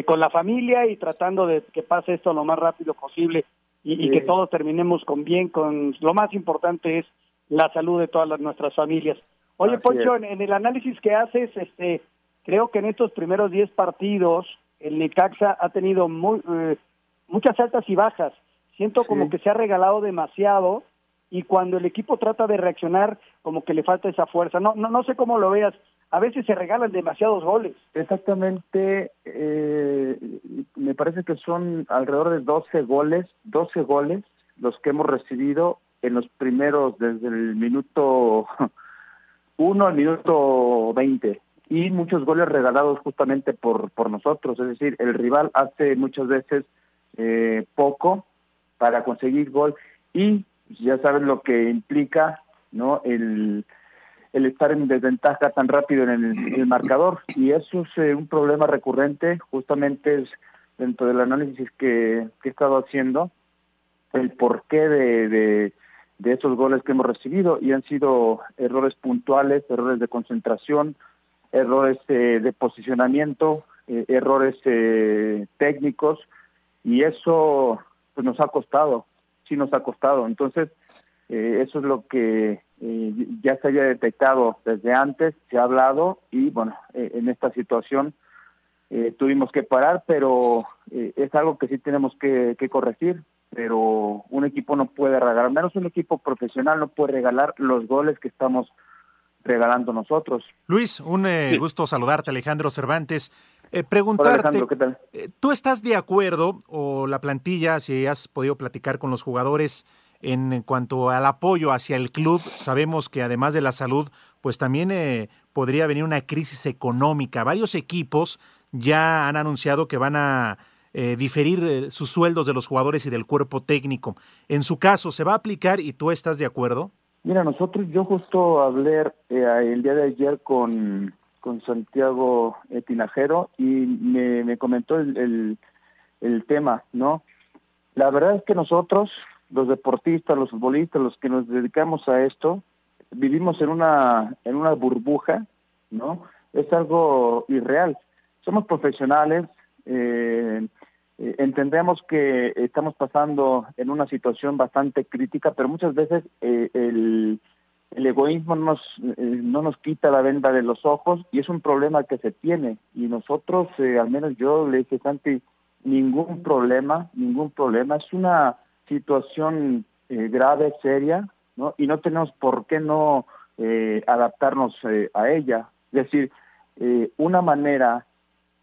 con la familia y tratando de que pase esto lo más rápido posible y, que todos terminemos con bien, con lo más importante es la salud de todas las, nuestras familias. Oye, Poncho, en, el análisis que haces, este, creo que en estos primeros 10 partidos el Necaxa ha tenido muy, eh, muchas altas y bajas. Siento como que se ha regalado demasiado y cuando el equipo trata de reaccionar, como que le falta esa fuerza. No, no, no sé cómo lo veas. A veces se regalan demasiados goles. Exactamente, eh, me parece que son alrededor de 12 goles, 12 goles los que hemos recibido en los primeros, desde el minuto uno al minuto 20 y muchos goles regalados justamente por, por nosotros, es decir, el rival hace muchas veces eh, poco para conseguir gol y ya saben lo que implica el, el estar en desventaja tan rápido en el, marcador. Y eso es eh, un problema recurrente justamente es dentro del análisis que, he estado haciendo el porqué de, de de esos goles que hemos recibido. Y han sido errores puntuales, errores de concentración, errores eh, de posicionamiento, eh, errores eh, técnicos y eso pues nos ha costado, sí nos ha costado. Entonces, eso es lo que ya se había detectado desde antes, se ha hablado y bueno, en esta situación tuvimos que parar, pero es algo que sí tenemos que, que corregir pero un equipo no puede regalar, al menos un equipo profesional no puede regalar los goles que estamos regalando nosotros. Luis, un eh, gusto saludarte, Alejandro Cervantes. Eh, preguntarte, eh, ¿tú estás de acuerdo o la plantilla, si has podido platicar con los jugadores en, cuanto al apoyo hacia el club? Sabemos que además de la salud, pues también podría venir una crisis económica. Varios equipos ya han anunciado que van a eh, diferir eh, sus sueldos de los jugadores y del cuerpo técnico. En su caso, ¿se va a aplicar y tú estás de acuerdo? Mira, nosotros, yo justo hablé eh, el día de ayer con, con Santiago Tinajero y me, comentó el, el, tema, ¿no? La verdad es que nosotros, los deportistas, los futbolistas, los que nos dedicamos a esto, vivimos en una, en una burbuja, ¿no? Es algo irreal. Somos profesionales, eh, eh, entendemos que estamos pasando en una situación bastante crítica, pero muchas veces eh, el, el, egoísmo nos, eh, no nos quita la venda de los ojos y es un problema que se tiene. Y nosotros, al menos yo le dije, Santi, ningún problema, ningún problema. Es una situación grave, seria, ¿no? Y no tenemos por qué no adaptarnos a ella. Es decir, una manera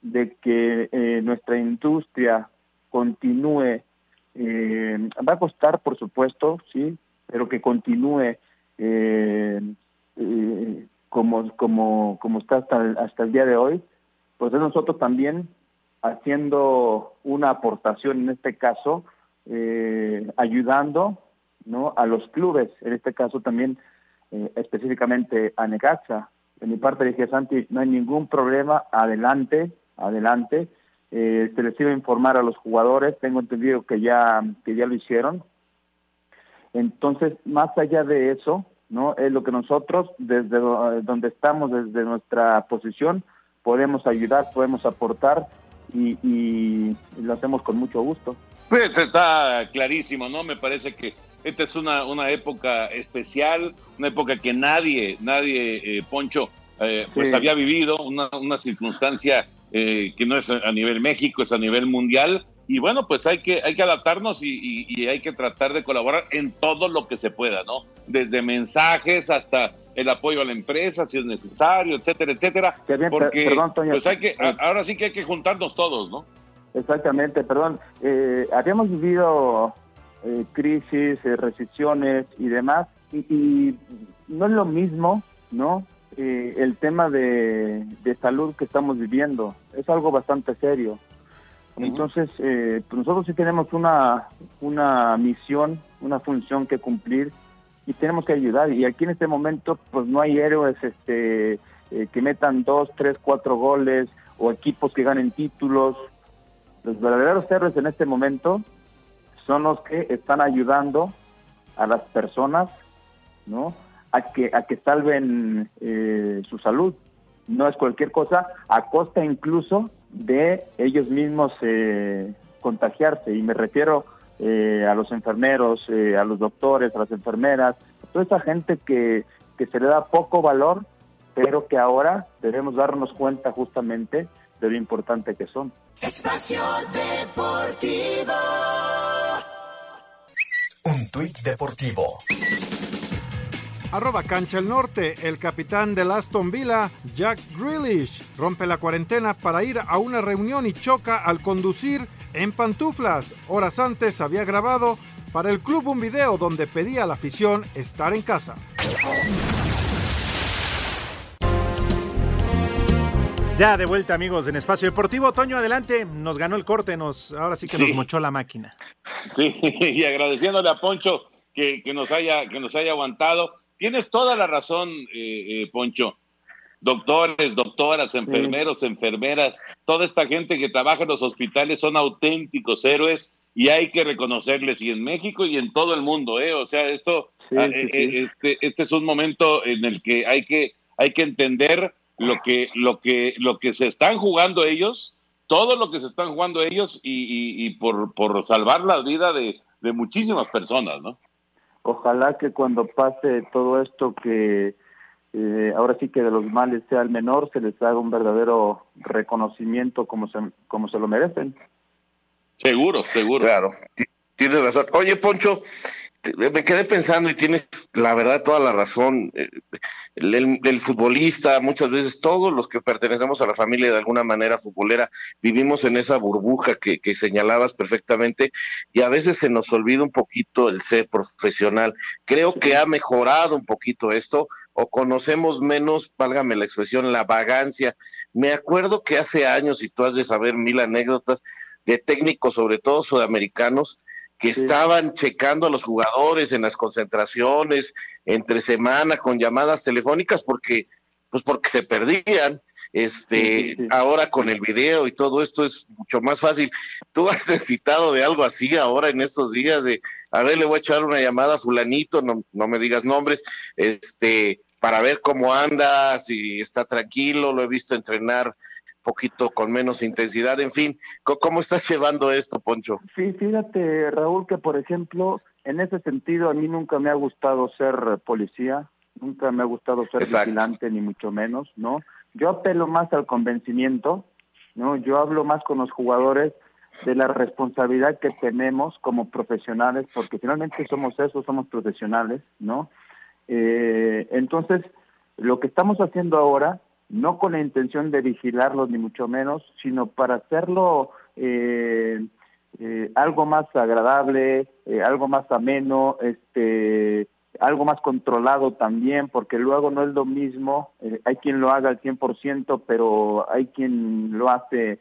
de que eh, nuestra industria continúe, eh, va a costar, por supuesto, sí, pero que continúe eh, como, como, como está hasta el, hasta el día de hoy, pues es nosotros también haciendo una aportación, en este caso, ayudando ¿no? a los clubes, en este caso también específicamente a Necaxa. De mi parte dije, Santi, no hay ningún problema, adelante, adelante. Eh, se les iba a informar a los jugadores, tengo entendido que ya, que ya lo hicieron. Entonces, más allá de eso, ¿no? Es lo que nosotros, desde donde estamos, desde nuestra posición, podemos ayudar, podemos aportar y, y lo hacemos con mucho gusto. Pues está clarísimo, ¿no? Me parece que esta es una, una época especial, una época que nadie, nadie, eh, Poncho, eh, pues había vivido, una, una circunstancia eh, que no es a nivel México, es a nivel mundial. Y bueno, pues hay que, hay que adaptarnos y, y, hay que tratar de colaborar en todo lo que se pueda, ¿no? Desde mensajes hasta el apoyo a la empresa, si es necesario, etcétera, etcétera. Porque perdón, pues hay que, ahora sí que hay que juntarnos todos, ¿no? Exactamente, perdón. Eh, habíamos vivido eh, crisis, eh, recesiones y demás, y, no es lo mismo, ¿no? el tema de, salud que estamos viviendo es algo bastante serio. Entonces, pues nosotros sí tenemos una, una misión, una función que cumplir y tenemos que ayudar. Y aquí en este momento, pues no hay héroes este, que metan dos, tres, cuatro goles o equipos que ganen títulos los verdaderos héroes en este momento son los que están ayudando a las personas, ¿no? A que, a que salven eh, su salud. No es cualquier cosa, a costa incluso de ellos mismos eh, contagiarse. Y me refiero eh, a los enfermeros, a los doctores, a las enfermeras, a toda esa gente que, que se le da poco valor, pero que ahora debemos darnos cuenta justamente de lo importante que son. Espacio Deportivo. Un tuit deportivo. Arroba Cancha el Norte, el capitán del Aston Villa, Jack Grealish, rompe la cuarentena para ir a una reunión y choca al conducir en pantuflas. Horas antes había grabado para el club un video donde pedía a la afición estar en casa. Ya de vuelta, amigos, en Espacio Deportivo. Toño, adelante. Nos ganó el corte, nos, ahora sí que nos mochó la máquina. Sí, y agradeciéndole a Poncho que, nos, haya, que nos haya aguantado. Tienes toda la razón, eh, eh, Poncho. Doctores, doctoras, enfermeros, enfermeras, toda esta gente que trabaja en los hospitales son auténticos héroes y hay que reconocerles y en México y en todo el mundo, ¿eh? O sea, esto, ah, eh, Este, este es un momento en el que hay que, hay que entender lo que, lo que, lo que se están jugando ellos, todo lo que se están jugando ellos y, y, por, por salvar la vida de, de muchísimas personas, ¿no? Ojalá que cuando pase todo esto que eh, ahora sí que de los males sea el menor, se les haga un verdadero reconocimiento como se, como se lo merecen. Seguro, seguro. Claro, tienes razón. Oye, Poncho, me quedé pensando y tienes la verdad toda la razón. Eh, el, futbolista, muchas veces todos los que pertenecemos a la familia de alguna manera futbolera, vivimos en esa burbuja que, que señalabas perfectamente y a veces se nos olvida un poquito el ser profesional. Creo que ha mejorado un poquito esto o conocemos menos, válgame la expresión, la vagancia. Me acuerdo que hace años, y tú has de saber mil anécdotas, de técnicos, sobre todo sudamericanos, que estaban checando a los jugadores en las concentraciones entre semana con llamadas telefónicas porque pues porque se perdían este ahora con el video y todo esto es mucho más fácil. Tú has necesitado de algo así ahora en estos días de a ver le voy a echar una llamada a fulanito no, no me digas nombres este para ver cómo anda si está tranquilo lo he visto entrenar poquito con menos intensidad, en fin, ¿cómo estás llevando esto, Poncho? Sí, fíjate, Raúl, que por ejemplo, en ese sentido a mí nunca me ha gustado ser policía, nunca me ha gustado ser vigilante, ni mucho menos, ¿no? Yo apelo más al convencimiento, ¿no? Yo hablo más con los jugadores de la responsabilidad que tenemos como profesionales, porque finalmente somos eso, somos profesionales, ¿no? Eh, entonces, lo que estamos haciendo ahora no con la intención de vigilarlos ni mucho menos, sino para hacerlo eh, eh, algo más agradable, eh, algo más ameno, este, algo más controlado también, porque luego no es lo mismo, hay quien lo haga al 100%, pero hay quien lo hace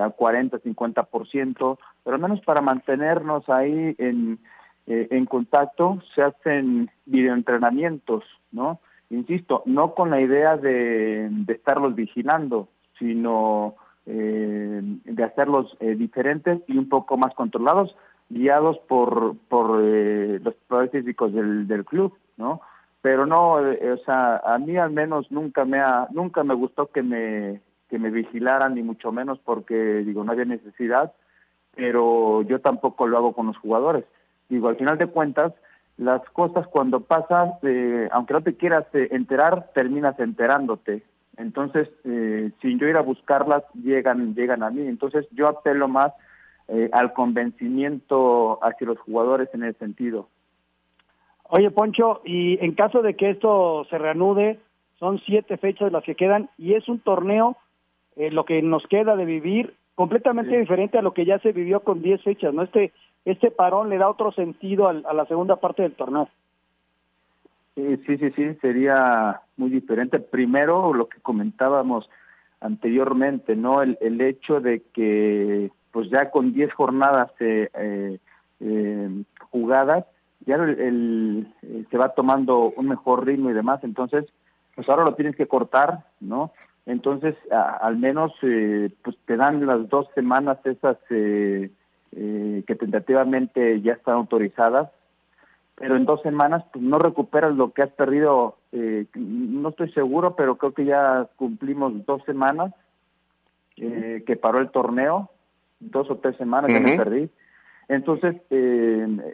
al 40, 50%, pero al menos para mantenernos ahí en, en contacto se hacen videoentrenamientos, ¿no? Insisto, no con la idea de, estarlos vigilando, sino eh, de hacerlos eh, diferentes y un poco más controlados, guiados por, por eh, los físicos del, del club, ¿no? pero no, o sea, a mí al menos nunca me ha, nunca me gustó que me que me vigilaran ni mucho menos porque digo no había necesidad, pero yo tampoco lo hago con los jugadores. Digo, al final de cuentas, las cosas cuando pasan, eh, aunque no te quieras eh, enterar, terminas enterándote. Entonces, eh, sin yo ir a buscarlas, llegan, llegan a mí. Entonces, yo apelo más al convencimiento hacia los jugadores en ese sentido. Oye, Poncho, y en caso de que esto se reanude, son siete fechas las que quedan y es un torneo, lo que nos queda de vivir, completamente diferente a lo que ya se vivió con diez fechas, ¿no? Este este parón le da otro sentido a, la segunda parte del torneo. Sí, sí, sí, sería muy diferente. Primero, lo que comentábamos anteriormente, ¿no? El, el hecho de que, pues ya con 10 jornadas eh, eh, jugadas, ya el, eh, se va tomando un mejor ritmo y demás, entonces, pues ahora lo tienes que cortar, ¿no? Entonces, al menos, eh, pues te dan las dos semanas esas eh, eh, que tentativamente ya están autorizadas, pero en dos semanas pues, no recuperas lo que has perdido, eh, no estoy seguro, pero creo que ya cumplimos dos semanas eh, que paró el torneo, dos o tres semanas que me perdí. Entonces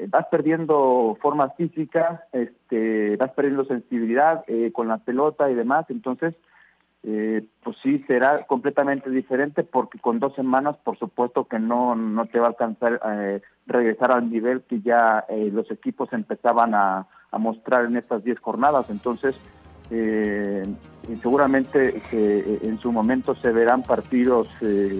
vas perdiendo forma física, este, vas perdiendo sensibilidad con la pelota y demás, entonces eh, pues sí será completamente diferente porque con dos semanas por supuesto que no no te va a alcanzar eh, regresar al nivel que ya eh, los equipos empezaban a, mostrar en estas diez jornadas. Entonces eh, seguramente en su momento se verán partidos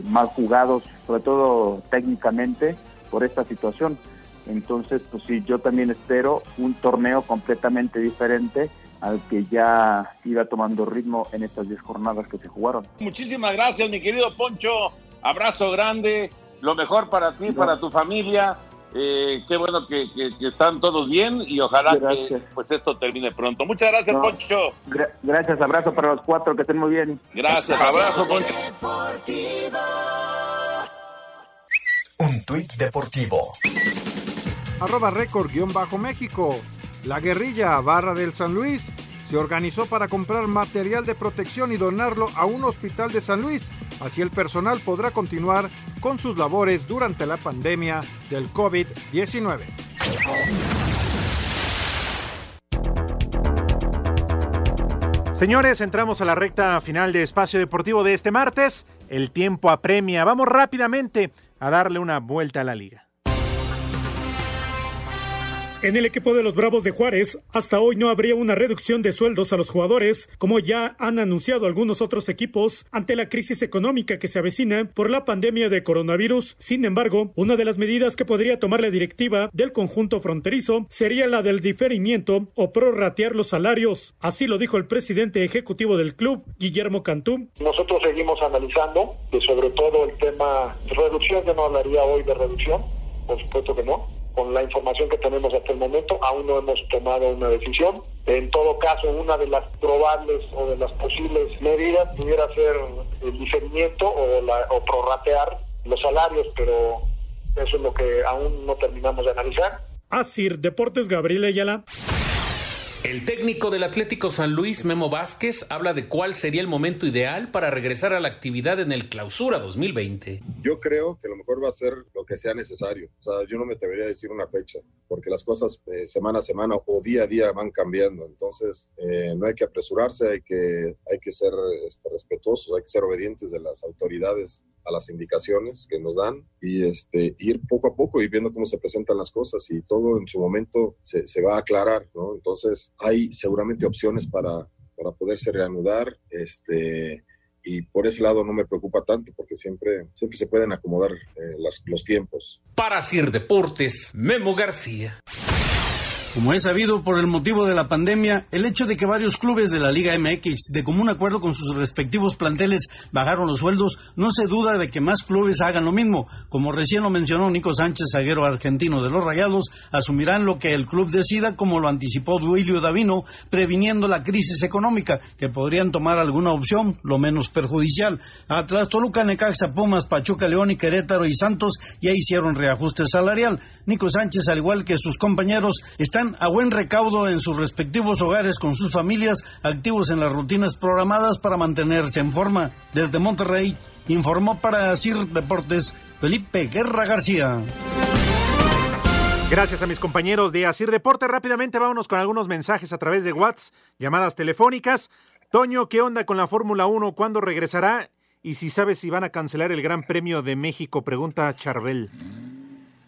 mal jugados sobre todo técnicamente por esta situación. Entonces pues sí yo también espero un torneo completamente diferente al que ya iba tomando ritmo en estas 10 jornadas que se jugaron. Muchísimas gracias, mi querido Poncho. Abrazo grande, lo mejor para ti, para tu familia. Eh, qué bueno que, están todos bien y ojalá que pues esto termine pronto. Muchas gracias, Poncho. gracias, abrazo para los cuatro, que estén muy bien. Gracias, abrazo, Poncho. Un tuit deportivo. Arroba récord guion bajo México. La guerrilla Barra del San Luis se organizó para comprar material de protección y donarlo a un hospital de San Luis. Así el personal podrá continuar con sus labores durante la pandemia del COVID-19. Señores, entramos a la recta final de Espacio Deportivo de este martes. El tiempo apremia. Vamos rápidamente a darle una vuelta a la liga. En el equipo de los Bravos de Juárez, hasta hoy no habría una reducción de sueldos a los jugadores, como ya han anunciado algunos otros equipos, ante la crisis económica que se avecina por la pandemia de coronavirus. Sin embargo, una de las medidas que podría tomar la directiva del conjunto fronterizo sería la del diferimiento o prorratear los salarios. Así lo dijo el presidente ejecutivo del club, Guillermo Cantú. Nosotros seguimos analizando, que sobre todo el tema reducción, yo no hablaría hoy de reducción, por supuesto que no con la información que tenemos hasta el momento, aún no hemos tomado una decisión. En todo caso, una de las probables o de las posibles medidas pudiera ser el diferimiento o, la, o prorratear los salarios, pero eso es lo que aún no terminamos de analizar. Asir Deportes Gabriel Ayala. El técnico del Atlético San Luis, Memo Vázquez, habla de cuál sería el momento ideal para regresar a la actividad en el Clausura 2020. Yo creo que lo mejor va a ser lo que sea necesario. O sea, yo no me atrevería a decir una fecha, porque las cosas eh, semana a semana o día a día van cambiando. Entonces, eh, no hay que apresurarse, hay que, hay que ser este, respetuosos, hay que ser obedientes de las autoridades a las indicaciones que nos dan y este, ir poco a poco y viendo cómo se presentan las cosas y todo en su momento se, se va a aclarar, ¿no? Entonces hay seguramente opciones para, para poderse reanudar, este, y por ese lado no me preocupa tanto porque siempre, siempre se pueden acomodar eh, los tiempos. Para Sir Deportes, Memo García. Como es sabido por el motivo de la pandemia, el hecho de que varios clubes de la Liga MX, de común acuerdo con sus respectivos planteles, bajaron los sueldos, no se duda de que más clubes hagan lo mismo. Como recién lo mencionó Nico Sánchez, zaguero argentino de los Rayados, asumirán lo que el club decida, como lo anticipó Duilio Davino, previniendo la crisis económica, que podrían tomar alguna opción, lo menos perjudicial. Atrás, Toluca, Necaxa, Pumas, Pachuca, León y Querétaro y Santos ya hicieron reajuste salarial. Nico Sánchez, al igual que sus compañeros, están a buen recaudo en sus respectivos hogares con sus familias, activos en las rutinas programadas para mantenerse en forma. Desde Monterrey, informó para CIR Deportes Felipe Guerra García. Gracias a mis compañeros de Asir Deporte. Rápidamente vámonos con algunos mensajes a través de WhatsApp, llamadas telefónicas. Toño, ¿qué onda con la Fórmula 1? ¿Cuándo regresará? Y si sabes si van a cancelar el Gran Premio de México, pregunta Charbel.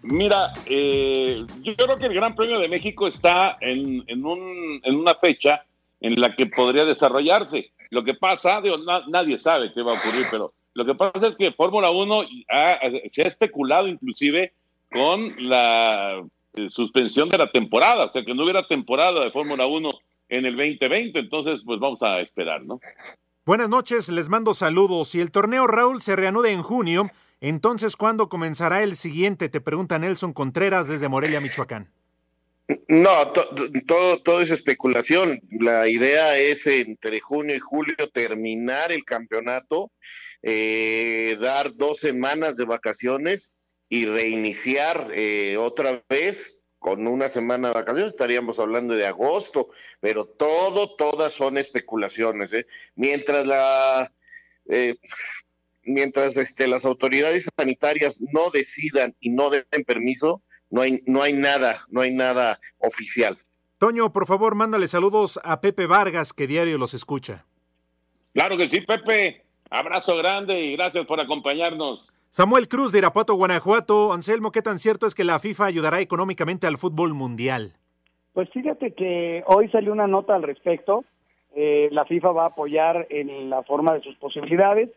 Mira, eh, yo creo que el Gran Premio de México está en, en, un, en una fecha en la que podría desarrollarse. Lo que pasa, digo, nadie sabe qué va a ocurrir, pero lo que pasa es que Fórmula 1 se ha especulado inclusive con la eh, suspensión de la temporada, o sea, que no hubiera temporada de Fórmula 1 en el 2020, entonces pues vamos a esperar, ¿no? Buenas noches, les mando saludos. Si el torneo Raúl se reanuda en junio, entonces ¿cuándo comenzará el siguiente? Te pregunta Nelson Contreras desde Morelia, Michoacán. No, todo, todo es especulación. La idea es entre junio y julio terminar el campeonato, eh, dar dos semanas de vacaciones y reiniciar eh, otra vez con una semana de vacaciones, estaríamos hablando de agosto, pero todo, todas son especulaciones. ¿eh? Mientras la, eh, mientras este, las autoridades sanitarias no decidan y no den permiso, no hay, no hay nada, no hay nada oficial. Toño, por favor, mándale saludos a Pepe Vargas, que diario los escucha. Claro que sí, Pepe. Abrazo grande y gracias por acompañarnos. Samuel Cruz de Irapuato, Guanajuato. Anselmo, ¿qué tan cierto es que la FIFA ayudará económicamente al fútbol mundial? Pues fíjate que hoy salió una nota al respecto. Eh, la FIFA va a apoyar en la forma de sus posibilidades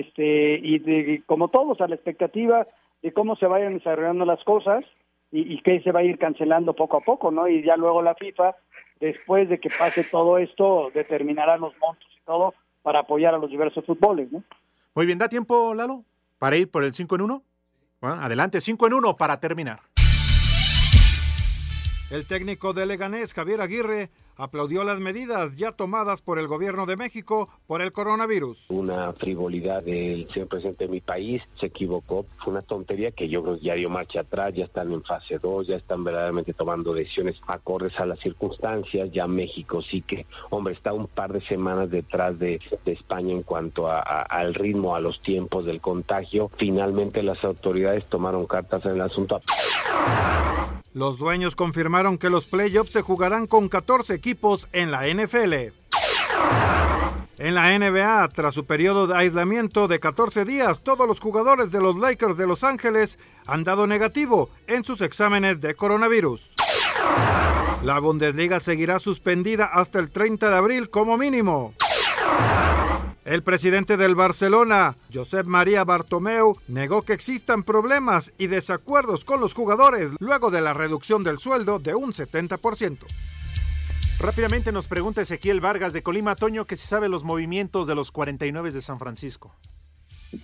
este y, como todos a la expectativa de cómo se vayan desarrollando las cosas y, y que se va a ir cancelando poco a poco, ¿no? Y ya luego la FIFA, después de que pase todo esto, determinará los montos y todo para apoyar a los diversos fútboles, ¿no? Muy bien, ¿da tiempo, Lalo? para ir por el 5 en 1? Bueno, adelante, 5 en 1 para terminar. El técnico de Leganés, Javier Aguirre, aplaudió las medidas ya tomadas por el gobierno de México por el coronavirus. Una frivolidad del señor presidente de mi país, se equivocó, fue una tontería que yo creo que ya dio marcha atrás, ya están en fase 2, ya están verdaderamente tomando decisiones acordes a las circunstancias, ya México sí que, hombre, está un par de semanas detrás de, España en cuanto al ritmo, a los tiempos del contagio. Finalmente las autoridades tomaron cartas en el asunto. Los dueños confirmaron que los playoffs se jugarán con 14 equipos en la NFL. En la NBA, tras su periodo de aislamiento de 14 días, todos los jugadores de los Lakers de Los Ángeles han dado negativo en sus exámenes de coronavirus. La Bundesliga seguirá suspendida hasta el 30 de abril como mínimo. El presidente del Barcelona, Josep María Bartomeu, negó que existan problemas y desacuerdos con los jugadores luego de la reducción del sueldo de un 70%. Rápidamente nos pregunta Ezequiel Vargas de Colima, Toño, que si sabe los movimientos de los 49 de San Francisco.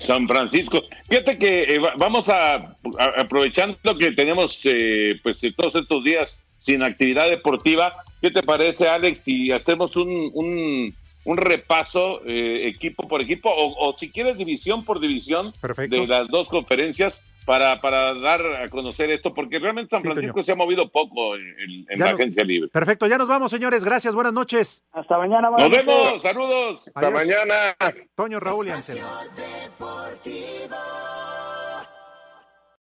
San Francisco. Fíjate que eh, vamos a, aprovechando que tenemos eh, pues todos estos días sin actividad deportiva. ¿Qué te parece, Alex, si hacemos un un repaso eh, equipo por equipo o, si quieres división por división de las dos conferencias para, para dar a conocer esto, porque realmente San Francisco se ha movido poco en, la agencia libre. Perfecto, ya nos vamos, señores. Gracias, buenas noches. Hasta mañana. Nos vemos, saludos. Hasta mañana. Toño, Raúl y Anselmo.